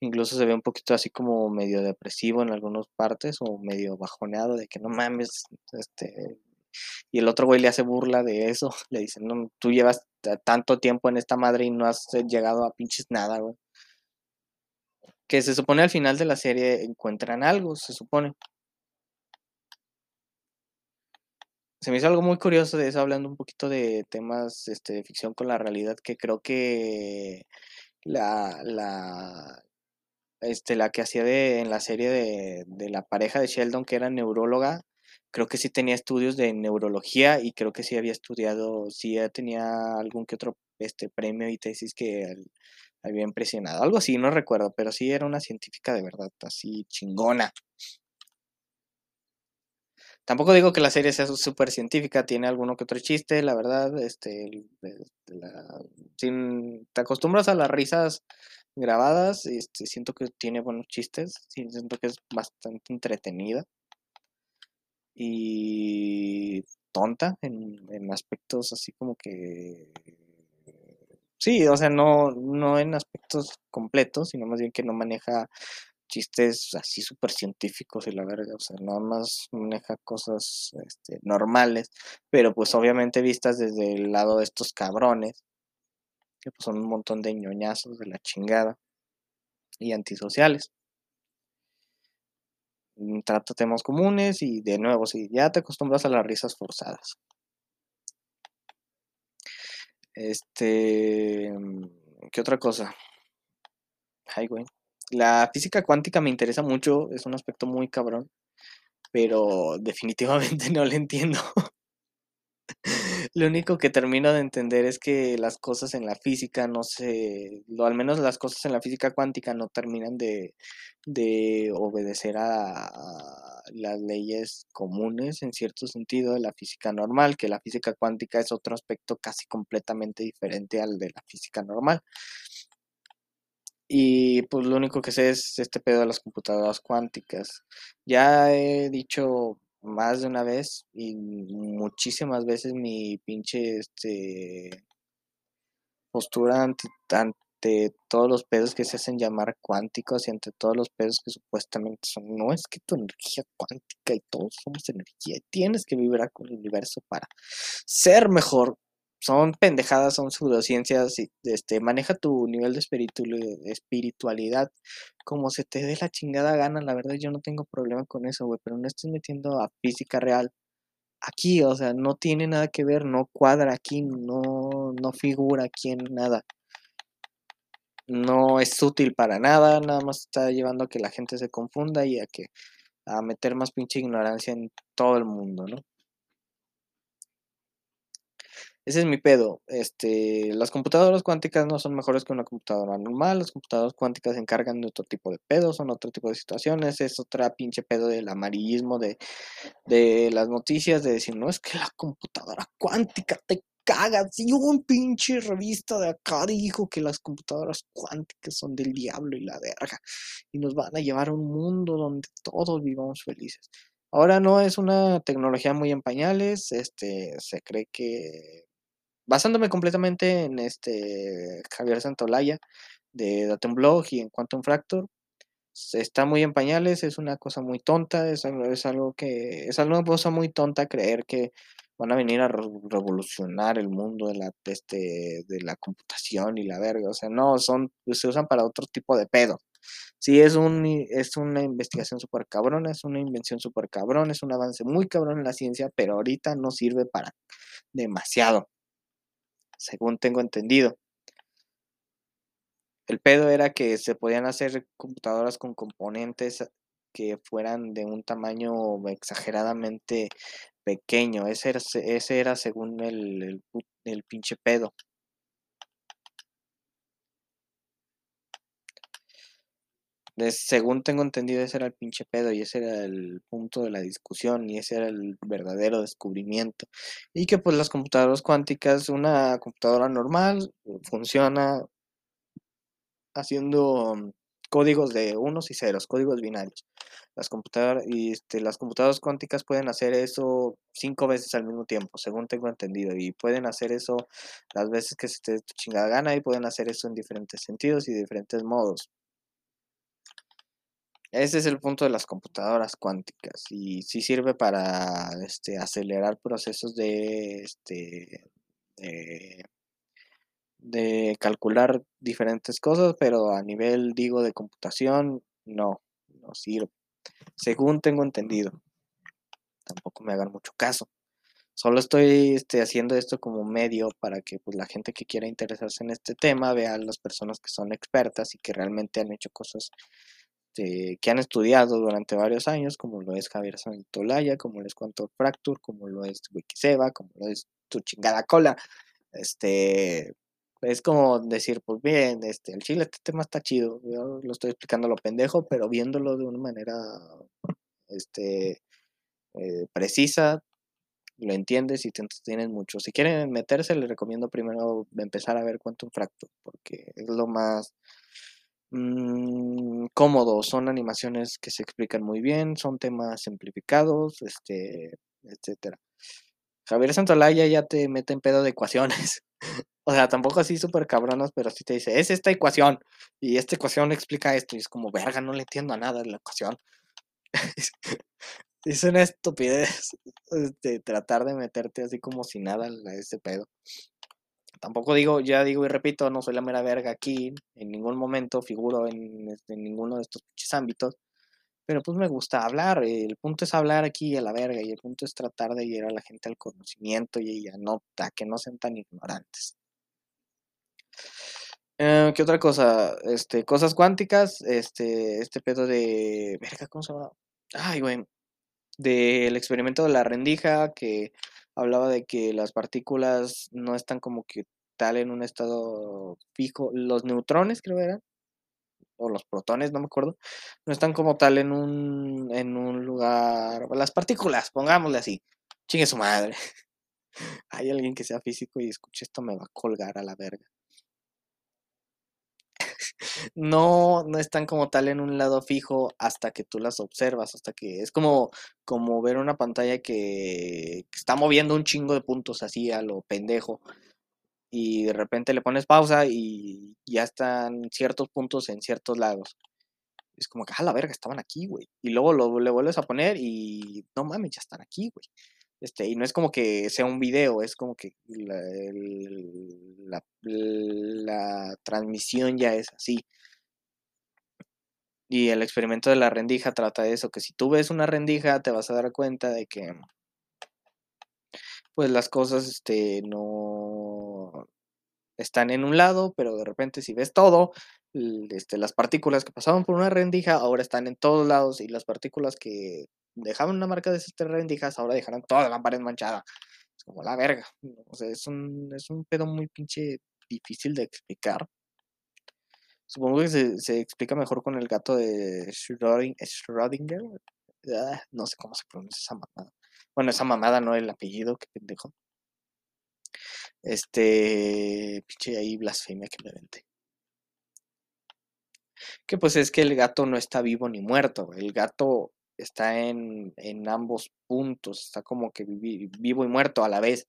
Incluso se ve un poquito así como medio depresivo en algunas partes o medio bajoneado de que no mames, este... Y el otro güey le hace burla de eso. Le dice, no, tú llevas tanto tiempo en esta madre y no has llegado a pinches nada, güey. Que se supone al final de la serie encuentran algo, se supone. se me hizo algo muy curioso de eso, hablando un poquito de temas este, de ficción con la realidad, que creo que la, la, este, la que hacía de, en la serie de, de la pareja de Sheldon, que era neuróloga, creo que sí tenía estudios de neurología y creo que sí había estudiado, sí tenía algún que otro este, premio y tesis que había impresionado. Algo así, no recuerdo, pero sí era una científica de verdad, así chingona. Tampoco digo que la serie sea súper científica, tiene alguno que otro chiste, la verdad, este, sin, te acostumbras a las risas grabadas, este, siento que tiene buenos chistes, siento que es bastante entretenida y tonta en, en aspectos así como que sí, o sea, no, no en aspectos completos, sino más bien que no maneja chistes así súper científicos y la verga, o sea, nada más maneja cosas este, normales, pero pues obviamente vistas desde el lado de estos cabrones, que pues son un montón de ñoñazos de la chingada y antisociales. Mm, trata temas comunes y de nuevo, si ya te acostumbras a las risas forzadas. Este, mm, ¿qué otra cosa? Ay, güey. La física cuántica me interesa mucho, es un aspecto muy cabrón, pero definitivamente no lo entiendo. Lo único que termino de entender es que las cosas en la física no se, lo, al menos las cosas en la física cuántica no terminan de, de obedecer a, las leyes comunes en cierto sentido de la física normal, que la física cuántica es otro aspecto casi completamente diferente al de la física normal. Y pues lo único que sé es este pedo de las computadoras cuánticas. Ya he dicho más de una vez y muchísimas veces mi pinche este postura ante, ante todos los pedos que se hacen llamar cuánticos y ante todos los pedos que supuestamente son. No es que tu energía cuántica y todos somos energía. Tienes que vibrar con el universo para ser mejor son pendejadas, son pseudociencias, este, maneja tu nivel de espiritualidad como se te dé la chingada gana, la verdad yo no tengo problema con eso, güey, pero no estés metiendo a física real aquí, o sea, no tiene nada que ver, no cuadra aquí, no, no figura aquí en nada. No es útil para nada, nada más está llevando a que la gente se confunda y a que a meter más pinche ignorancia en todo el mundo, ¿no? Ese es mi pedo. Este, las computadoras cuánticas no son mejores que una computadora normal. Las computadoras cuánticas se encargan de otro tipo de pedos, son otro tipo de situaciones. Es otra pinche pedo del amarillismo de, de las noticias, de decir, no es que la computadora cuántica te cagas. Y un pinche revista de acá dijo que las computadoras cuánticas son del diablo y la verga. Y nos van a llevar a un mundo donde todos vivamos felices. Ahora no es una tecnología muy en pañales, este, se cree que basándome completamente en este Javier Santolaya de Datum Blog y en Quantum Fracture, está muy en pañales, es una cosa muy tonta, es algo, es algo que es una cosa muy tonta creer que van a venir a revolucionar el mundo de la este, de la computación y la verga, o sea, no son se usan para otro tipo de pedo. Sí, es, un, es una investigación súper cabrona, es una invención súper cabrón, es un avance muy cabrón en la ciencia, pero ahorita no sirve para demasiado según tengo entendido. El pedo era que se podían hacer computadoras con componentes que fueran de un tamaño exageradamente pequeño. Ese era, ese era según el, el, el pinche pedo. Según tengo entendido, ese era el pinche pedo y ese era el punto de la discusión y ese era el verdadero descubrimiento. Y que pues las computadoras cuánticas, una computadora normal funciona haciendo mm, códigos de unos y ceros, códigos binarios. Las computadoras, y este, las computadoras cuánticas pueden hacer eso cinco veces al mismo tiempo, según tengo entendido, y pueden hacer eso las veces que se te dé tu chingada gana y pueden hacer eso en diferentes sentidos y diferentes modos. Ese es el punto de las computadoras cuánticas y sí sirve para este, acelerar procesos de, este, de, calcular diferentes cosas, pero a nivel, digo, de computación, no, no sirve. Según tengo entendido. Tampoco me hagan mucho caso. Solo estoy este, haciendo esto como medio para que pues, la gente que quiera interesarse en este tema vea a las personas que son expertas y que realmente han hecho cosas este, que han estudiado durante varios años, como lo es Javier Santolaya, como lo es Quantum Fracture, como lo es Wikiseba, como lo es tu chingada cola. Este, es como decir, pues bien, este, el chile, este tema está chido, yo lo estoy explicando lo pendejo, pero viéndolo de una manera, este, eh, precisa, lo entiendes y te entretienes mucho. Si quieren meterse, les recomiendo primero empezar a ver Quantum Fracture, porque es lo más Mm, cómodo, son animaciones que se explican muy bien, son temas simplificados, este, etcétera. Javier Santolaya ya te mete en pedo de ecuaciones. o sea, tampoco así súper cabronas, pero sí te dice, es esta ecuación. Y esta ecuación explica esto. Y es como, verga, no le entiendo a nada de la ecuación. es una estupidez de tratar de meterte así como si nada a ese pedo. Tampoco digo, ya digo y repito, no soy la mera verga aquí, en ningún momento figuro en, este, ninguno de estos ámbitos, pero pues me gusta hablar, el punto es hablar aquí a la verga y el punto es tratar de llevar a la gente al conocimiento y a, no, que no sean tan ignorantes. Eh, ¿Qué otra cosa? Este, cosas cuánticas, este, este pedo de, verga, ¿cómo se llama? Ay, güey, del experimento de la rendija que hablaba de que las partículas no están como que tal en un estado fijo, los neutrones creo eran, o los protones, no me acuerdo, no están como tal en un, en un lugar, las partículas, pongámosle así, chingue su madre. Hay alguien que sea físico y escuche esto me va a colgar a la verga no, no están como tal en un lado fijo hasta que tú las observas, hasta que es como, como ver una pantalla que, está moviendo un chingo de puntos así a lo pendejo y de repente le pones pausa y ya están ciertos puntos en ciertos lados. Es como que, ah, la verga, estaban aquí, güey. Y luego lo, le vuelves a poner y no mames, ya están aquí, güey. Este, y no es como que sea un video, es como que la, la- la transmisión ya es así. Y el experimento de la rendija trata de eso, que si tú ves una rendija te vas a dar cuenta de que pues las cosas este, no están en un lado, pero de repente si ves todo, este, las partículas que pasaban por una rendija ahora están en todos lados y las partículas que dejaban una marca de esas tres rendijas ahora dejarán toda la pared manchada. Es como la verga. O sea, es un, es un pedo muy pinche difícil de explicar. Supongo que se, se explica mejor con el gato de Schröding- Schrödinger. Ah, no sé cómo se pronuncia esa mamada. Bueno, esa mamada no el apellido, qué pendejo. Este, pinche ahí blasfemia que me vente. Que pues es que el gato no está vivo ni muerto. El gato está en, en ambos puntos. Está como que vivo y muerto a la vez.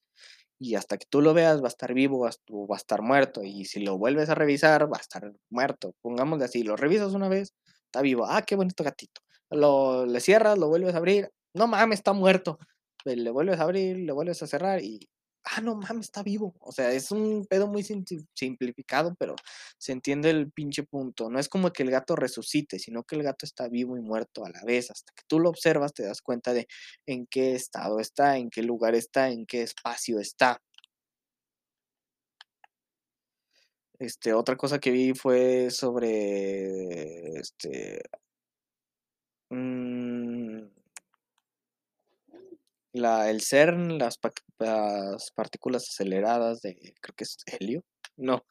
Y hasta que tú lo veas va a estar vivo o va a estar muerto. Y si lo vuelves a revisar va a estar muerto. Pongámosle así, lo revisas una vez, está vivo. Ah, qué bonito gatito. Lo le cierras, lo vuelves a abrir. No mames, está muerto. Le vuelves a abrir, le vuelves a cerrar y ah, no mames, está vivo. O sea, es un pedo muy simplificado, pero se entiende el pinche punto. No es como que el gato resucite, sino que el gato está vivo y muerto a la vez. Hasta que tú lo observas, te das cuenta de en qué estado está, en qué lugar está, en qué espacio está. Este, otra cosa que vi fue sobre este mm, la, el CERN, las, pa- las partículas aceleradas de, creo que es helio. No,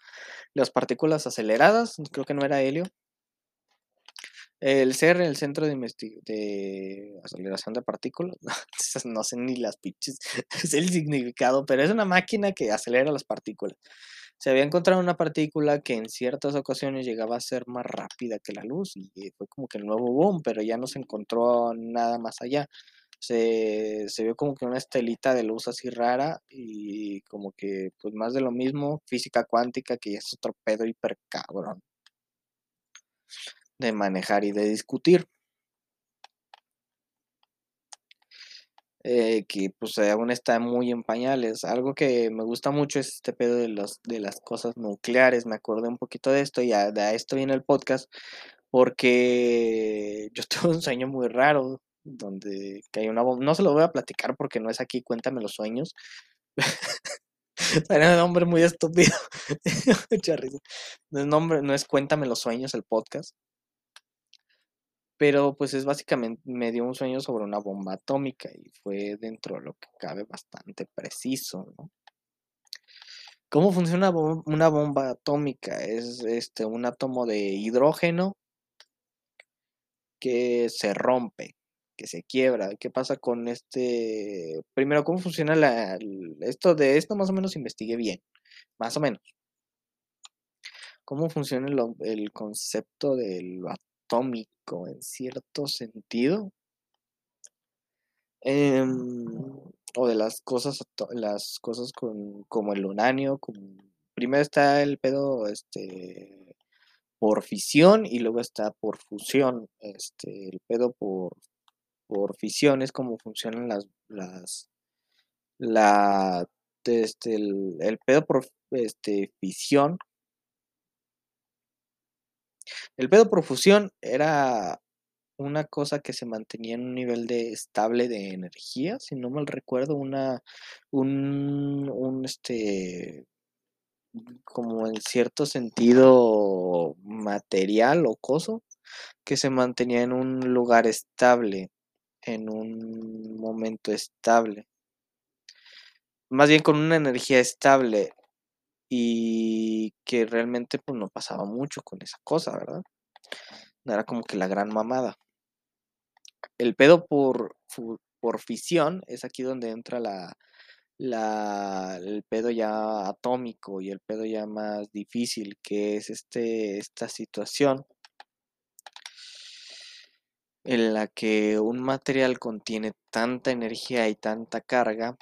las partículas aceleradas, creo que no era helio. El CERN, el Centro de, Investi- de Aceleración de Partículas, no sé ni las pinches, es el significado, pero es una máquina que acelera las partículas. Se había encontrado una partícula que en ciertas ocasiones llegaba a ser más rápida que la luz y fue como que el nuevo boom, pero ya no se encontró nada más allá. Se, se vio como que una estelita de luz así rara y como que pues más de lo mismo, física cuántica, que ya es otro pedo hiper cabrón de manejar y de discutir. eh, que pues aún está muy en pañales. Algo que me gusta mucho es este pedo de, los, de las cosas nucleares. Me acordé un poquito de esto y a- de esto viene el podcast porque yo tuve un sueño muy raro donde cae una bomba. No se lo voy a platicar porque no es aquí, cuéntame los sueños. Era un nombre muy estúpido. Mucha risa. No es, nombre, no es Cuéntame los sueños el podcast. Pero pues es básicamente, me dio un sueño sobre una bomba atómica y fue dentro de lo que cabe bastante preciso. ¿Cómo funciona una bomba atómica? Es este un átomo de hidrógeno que se rompe, que se quiebra. ¿Qué pasa con este? Primero, ¿cómo funciona esto de esto? Más o menos investigué bien, más o menos. ¿Cómo funciona el, concepto de lo atómico en cierto sentido? Em, o de las cosas, las cosas con, como el uranio. primero está el pedo este, por fisión y luego está por fusión. Este, el pedo por, por fisión es como funcionan las, las, la, este, el, el pedo por este, fisión. El pedo por fusión era una cosa que se mantenía en un nivel de estable de energía, si no mal recuerdo, una, un, un este, como en cierto sentido material o coso, que se mantenía en un lugar estable, en un momento estable, más bien con una energía estable y que realmente pues no pasaba mucho con esa cosa, ¿verdad? No era como que la gran mamada. El pedo por, por fisión es aquí donde entra la, la, el pedo ya atómico y el pedo ya más difícil, que es este, esta situación en la que un material contiene tanta energía y tanta carga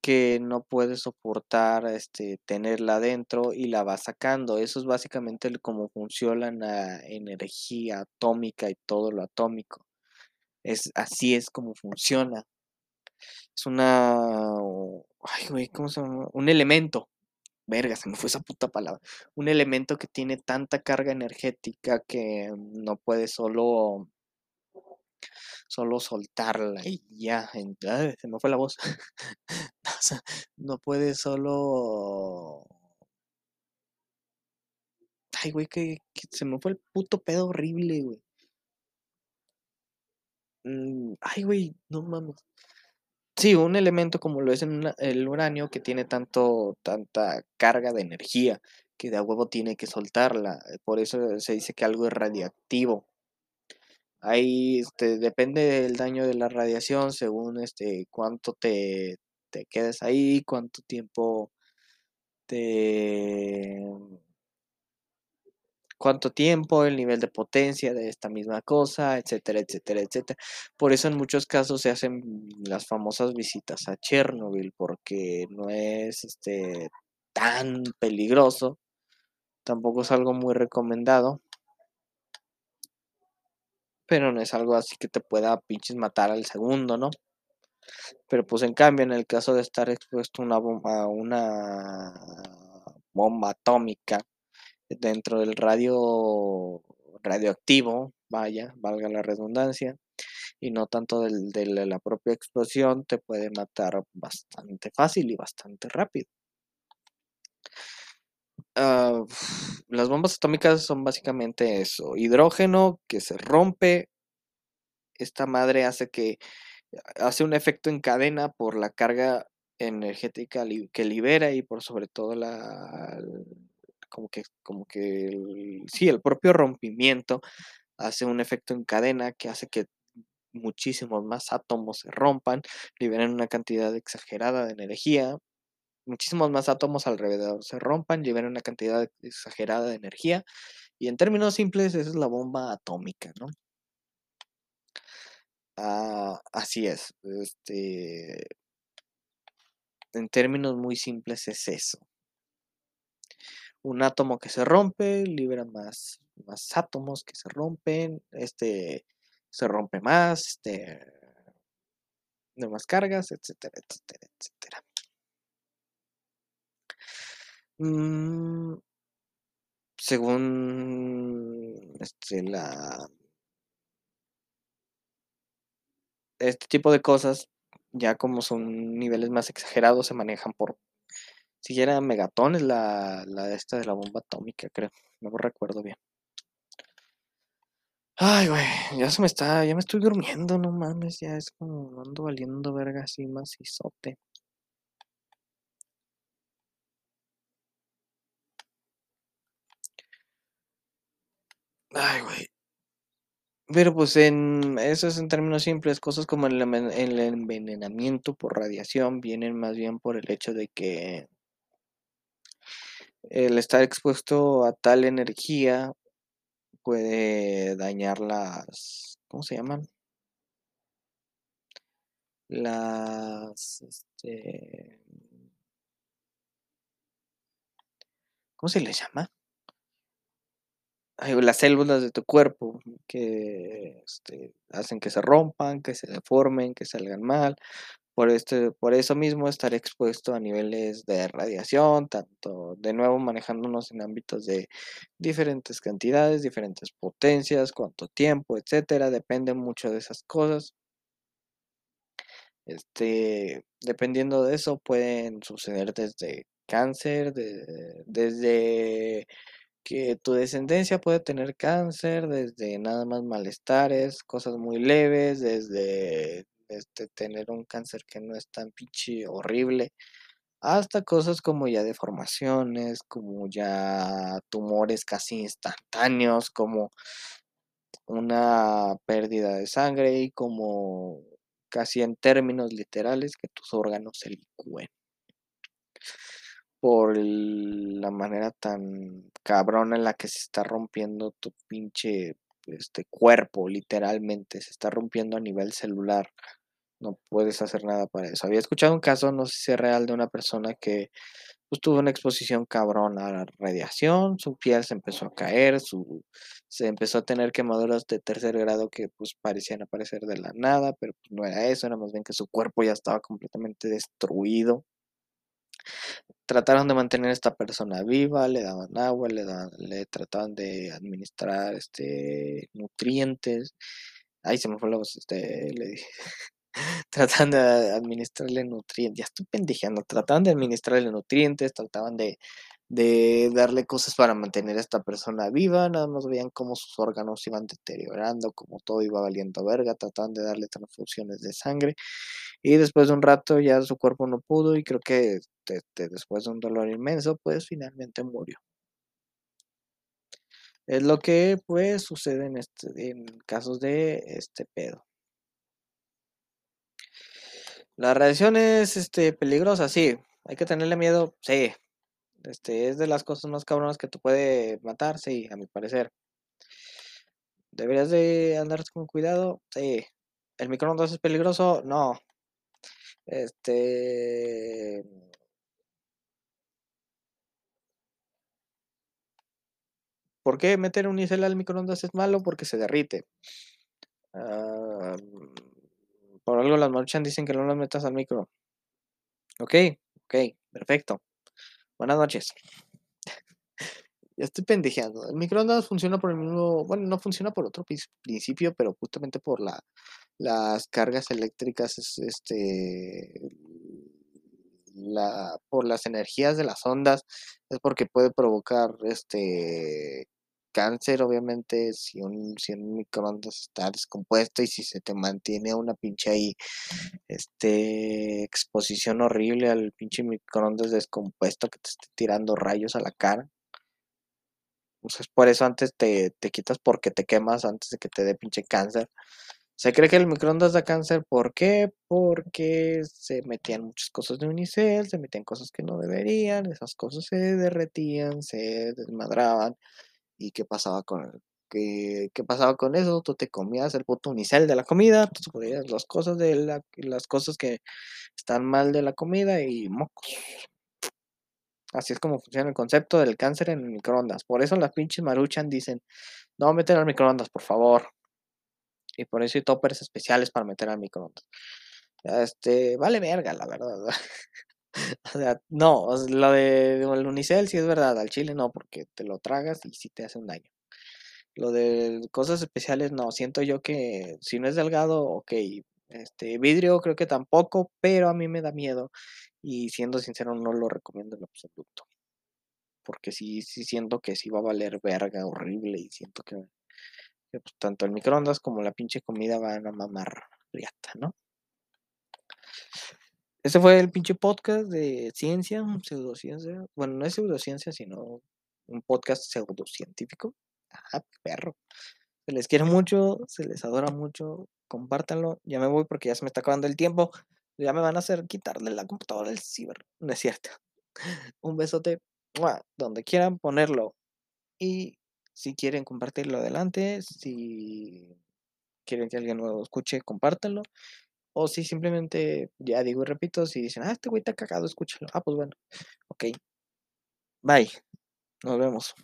que no puede soportar este, tenerla dentro y la va sacando. Eso es básicamente cómo funciona la energía atómica y todo lo atómico. Es, así es como funciona. Es una. Ay, güey, ¿cómo se llama? Un elemento. Verga, se me fue esa puta palabra. Un elemento que tiene tanta carga energética que no puede solo. Solo soltarla y ya. se me fue la voz. no puede solo. Ay, güey, que, se me fue el puto pedo horrible, güey. Mm, ay, güey, no mames. Sí, un elemento como lo es el uranio que tiene tanto, tanta carga de energía que de a huevo tiene que soltarla. Por eso se dice que algo es radiactivo. Ahí este, depende del daño de la radiación según este cuánto te, te quedes ahí, cuánto tiempo te cuánto tiempo, el nivel de potencia de esta misma cosa, etcétera, etcétera, etcétera. Por eso en muchos casos se hacen las famosas visitas a Chernobyl, porque no es este, tan peligroso, tampoco es algo muy recomendado, pero no es algo así que te pueda pinches matar al segundo, ¿no? Pero pues en cambio, en el caso de estar expuesto a una bomba, atómica, dentro del radio radioactivo, vaya, valga la redundancia, y no tanto de la propia explosión, te puede matar bastante fácil y bastante rápido. Ah, las bombas atómicas son básicamente eso, hidrógeno que se rompe, esta madre hace que hace un efecto en cadena por la carga energética que libera y por sobre todo la, como que, como que, el, sí, el propio rompimiento hace un efecto en cadena que hace que muchísimos más átomos se rompan, liberen una cantidad exagerada de energía, muchísimos más átomos alrededor se rompan, liberan una cantidad exagerada de energía, y en términos simples, es la bomba atómica, ¿no? Ah, así es. Este, en términos muy simples es eso un átomo que se rompe, libera más, más átomos que se rompen, este se rompe más, este, de más cargas, etcétera, etcétera, etcétera. Mm, según este, la, este tipo de cosas, ya como son niveles más exagerados, se manejan por si era megatones la, la esta de la bomba atómica, creo. No recuerdo bien. Ay, güey, ya se me está, ya me estoy durmiendo, no mames, ya es como ando valiendo verga así sote. Ay, güey. Pero pues en eso es en términos simples, cosas como el, envenenamiento por radiación vienen más bien por el hecho de que el estar expuesto a tal energía puede dañar las, ¿cómo se llaman? Las, este, ¿cómo se les llama? Las células de tu cuerpo que este, hacen que se rompan, que se deformen, que salgan mal, por, este, por eso mismo estar expuesto a niveles de radiación, tanto de nuevo manejándonos en ámbitos de diferentes cantidades, diferentes potencias, cuánto tiempo, etcétera, depende mucho de esas cosas. Este, dependiendo de eso, pueden suceder desde cáncer, desde que tu descendencia puede tener cáncer, desde nada más malestares, cosas muy leves, desde este, tener un cáncer que no es tan pinche horrible, hasta cosas como ya deformaciones, como ya tumores casi instantáneos, como una pérdida de sangre y como casi en términos literales que tus órganos se licúen por la manera tan cabrona en la que se está rompiendo tu pinche este cuerpo, literalmente, se está rompiendo a nivel celular. No puedes hacer nada para eso. Había escuchado un caso, no sé si es real, de una persona que pues, tuvo una exposición cabrona a la radiación, su piel se empezó a caer, su, se empezó a tener quemaduras de tercer grado que pues parecían aparecer de la nada, pero pues, no era eso, era más bien que su cuerpo ya estaba completamente destruido. Trataron de mantener a esta persona viva, le daban agua, le, daban, le trataban de administrar este, nutrientes. Ay, se me fue la voz, este, le dije. trataban de administrarle nutrientes, ya estoy pendejeando, trataban de administrarle nutrientes, trataban de darle cosas para mantener a esta persona viva, nada más veían cómo sus órganos iban deteriorando, como todo iba valiendo verga, trataban de darle transfusiones de sangre y después de un rato ya su cuerpo no pudo y creo que después de un dolor inmenso pues finalmente murió. Es lo que pues sucede en, este, en casos de este pedo. La radiación es este, peligrosa, sí. Hay que tenerle miedo, sí. Este, es de las cosas más cabronas que te puede matar, sí, a mi parecer. ¿Deberías de andar con cuidado? Sí. ¿El microondas es peligroso? No. Este... ¿Por qué meter un isel al microondas es malo? Porque se derrite. Ah, por algo las marchan dicen que no las metas al micro. Ok, ok, perfecto. Buenas noches. ya estoy pendejeando. El microondas funciona por el mismo, bueno, no funciona por otro principio, pero justamente por la, las cargas eléctricas, este, la, por las energías de las ondas, es porque puede provocar este cáncer, obviamente, si un, si un microondas está descompuesto y si se te mantiene una pinche ahí, este, exposición horrible al pinche microondas descompuesto que te esté tirando rayos a la cara. Pues por eso antes te, te quitas porque te quemas antes de que te dé pinche cáncer. Se cree que el microondas da cáncer, ¿por qué? Porque se metían muchas cosas de unicel, se metían cosas que no deberían, esas cosas se derretían, se desmadraban, ¿Y qué pasaba con qué, qué pasaba con eso? Tú te comías el puto unicel de la comida, tú comías las cosas de la, las cosas que están mal de la comida y mocos. Así es como funciona el concepto del cáncer en el microondas. Por eso las pinches maruchan dicen, no meter al microondas, por favor. Y por eso hay toppers especiales para meter al microondas. Este, vale verga, la verdad. O sea, no, lo de el unicel sí es verdad, al chile no, porque te lo tragas y sí te hace un daño. Lo de cosas especiales no, siento yo que si no es delgado, ok. Este vidrio creo que tampoco, pero a mí me da miedo y siendo sincero no lo recomiendo en absoluto. Porque sí, sí siento que sí va a valer verga horrible y siento que, pues, tanto el microondas como la pinche comida van a mamar riata, ¿no? Ese fue el pinche podcast de ciencia, pseudociencia. Bueno, no es pseudociencia, sino un podcast pseudocientífico. Ah, perro. Se les quiere mucho, se les adora mucho. Compártanlo. Ya me voy porque ya se me está acabando el tiempo. Ya me van a hacer quitarle la computadora del ciber. No es cierto. Un besote. Donde quieran ponerlo. Y si quieren compartirlo adelante, si quieren que alguien nuevo escuche, compártanlo. O si simplemente, ya digo y repito, si dicen, ah, este güey está cagado, escúchalo. Ah, pues bueno. Ok. Bye. Nos vemos.